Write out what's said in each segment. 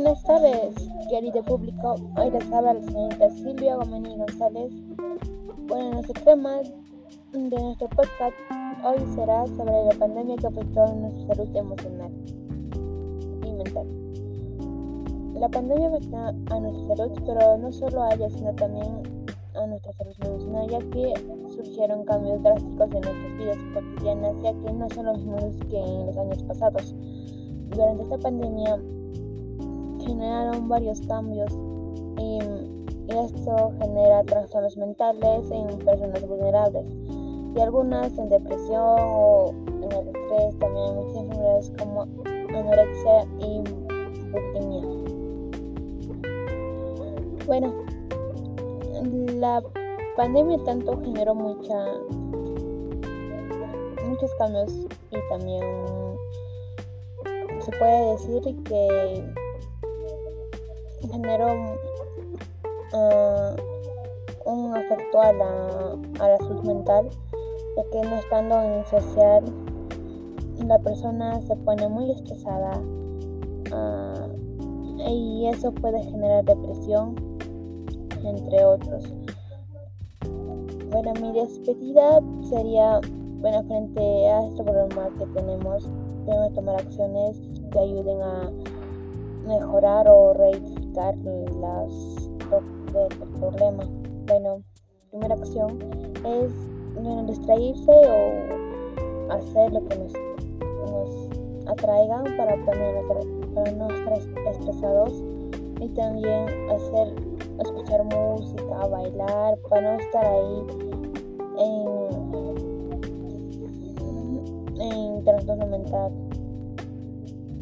Buenas tardes, querido público. Hoy les habla la señorita Silvia Gomeni González. Bueno, nuestro tema de nuestro podcast hoy será sobre la pandemia que afectó a nuestra salud emocional y mental. La pandemia afectó a nuestra salud, pero no solo a ella, sino también a nuestra salud emocional, ya que surgieron cambios drásticos en nuestras vidas cotidianas, ya que no son los mismos que en los años pasados. Durante esta pandemia generaron varios cambios y, esto genera trastornos mentales en personas vulnerables y algunas en depresión o en el estrés, también muchas enfermedades como anorexia y bulimia. Bueno, la pandemia tanto generó mucha muchos cambios y también se puede decir que generó uh, un afecto a la, a la salud mental, ya que no estando en social, la persona se pone muy estresada uh, y eso puede generar depresión, entre otros. Bueno, mi despedida sería, bueno, frente a este problema que tenemos, debemos tomar acciones que ayuden a mejorar o reedificar las, del problema. Bueno, primera acción es bueno, distraerse o hacer lo que nos, nos atraigan para, para no estar estresados y también hacer escuchar música, bailar, para no estar ahí en, en trastorno mental.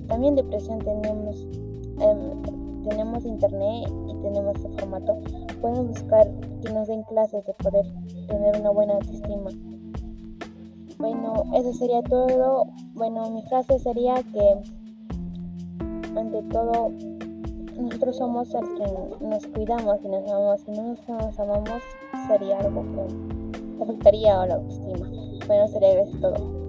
También depresión tenemos Em, tenemos internet y tenemos este formato, pueden buscar que nos den clases de poder tener una buena autoestima. Bueno, eso sería todo. Bueno, mi frase sería que ante todo nosotros somos el que nos cuidamos y nos amamos. Si no nos amamos, sería algo que afectaría a la autoestima. Bueno, sería eso todo.